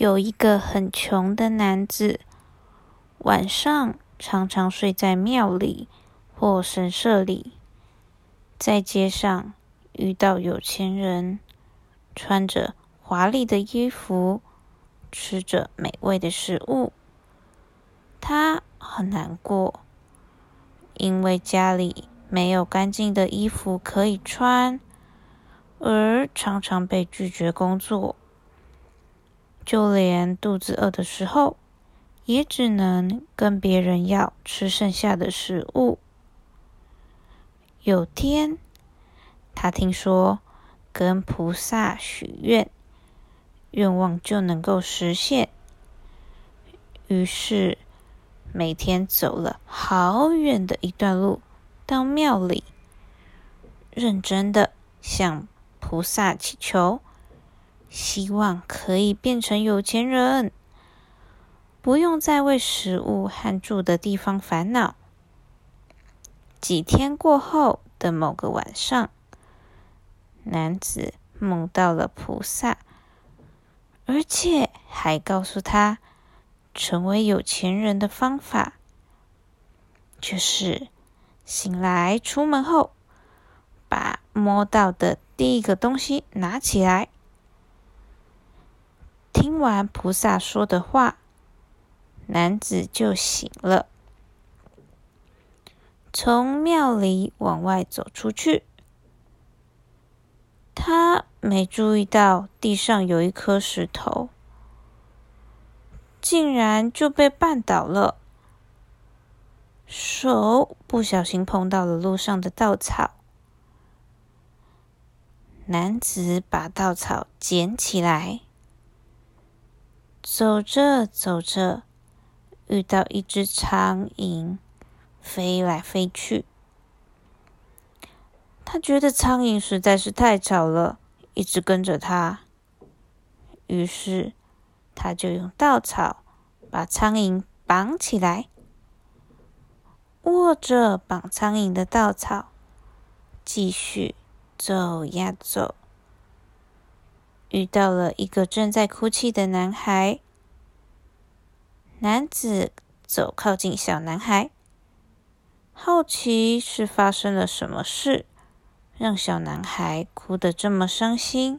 有一个很穷的男子，晚上常常睡在庙里或神社里，在街上遇到有钱人，穿着华丽的衣服，吃着美味的食物，他很难过，因为家里没有干净的衣服可以穿，而常常被拒绝工作。就连肚子饿的时候，也只能跟别人要吃剩下的食物。有天，他听说跟菩萨许愿，愿望就能够实现。于是，每天走了好远的一段路到庙里，认真的向菩萨祈求。希望可以变成有钱人，不用再为食物和住的地方烦恼。几天过后的某个晚上，男子梦到了菩萨，而且还告诉他，成为有钱人的方法就是醒来出门后，把摸到的第一个东西拿起来。听完菩萨说的话，男子就醒了，从庙里往外走出去。他没注意到地上有一颗石头，竟然就被绊倒了，手不小心碰到了路上的稻草。男子把稻草捡起来。走着走着，遇到一只苍蝇飞来飞去。他觉得苍蝇实在是太吵了，一直跟着他。于是，他就用稻草把苍蝇绑起来，握着绑苍蝇的稻草，继续走呀走。遇到了一个正在哭泣的男孩，男子走靠近小男孩，好奇是发生了什么事，让小男孩哭得这么伤心。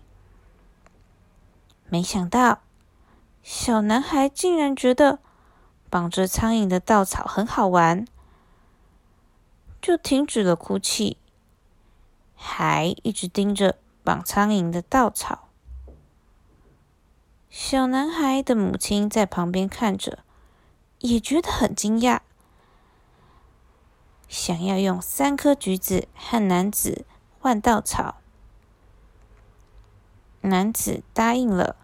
没想到，小男孩竟然觉得绑着苍蝇的稻草很好玩，就停止了哭泣，还一直盯着绑苍蝇的稻草。小男孩的母亲在旁边看着，也觉得很惊讶，想要用三颗橘子和男子换稻草。男子答应了，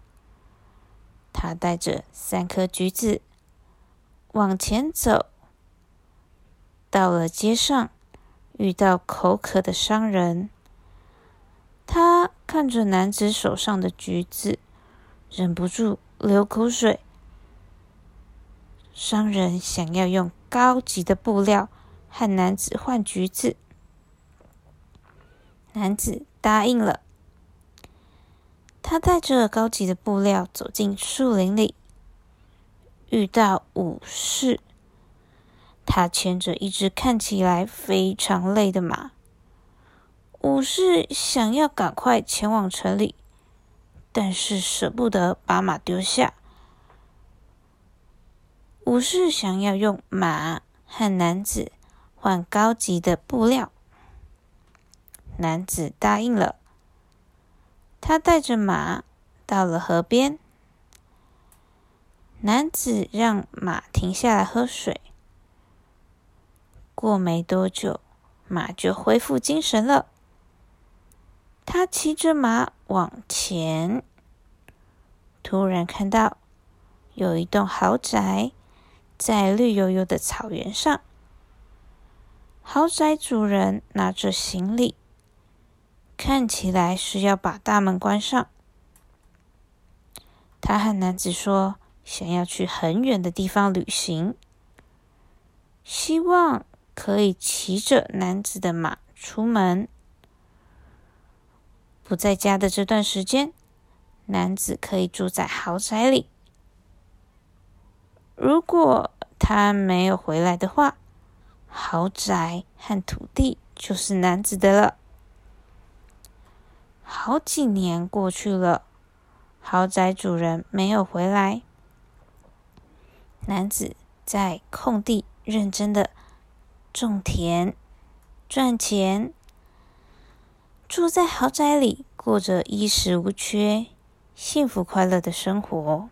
他带着三颗橘子往前走，到了街上，遇到口渴的商人，他看着男子手上的橘子。忍不住流口水。商人想要用高级的布料和男子换橘子，男子答应了。他带着高级的布料走进树林里，遇到武士。他牵着一只看起来非常累的马。武士想要赶快前往城里。但是舍不得把马丢下，武士想要用马和男子换高级的布料，男子答应了。他带着马到了河边，男子让马停下来喝水。过没多久，马就恢复精神了。他骑着马往前，突然看到有一栋豪宅在绿油油的草原上。豪宅主人拿着行李，看起来是要把大门关上。他和男子说，想要去很远的地方旅行，希望可以骑着男子的马出门。不在家的这段时间，男子可以住在豪宅里，如果他没有回来的话，豪宅和土地就是男子的了。好几年过去了，豪宅主人没有回来。男子在空地认真的种田、赚钱，住在豪宅里，过着衣食无缺、幸福快乐的生活。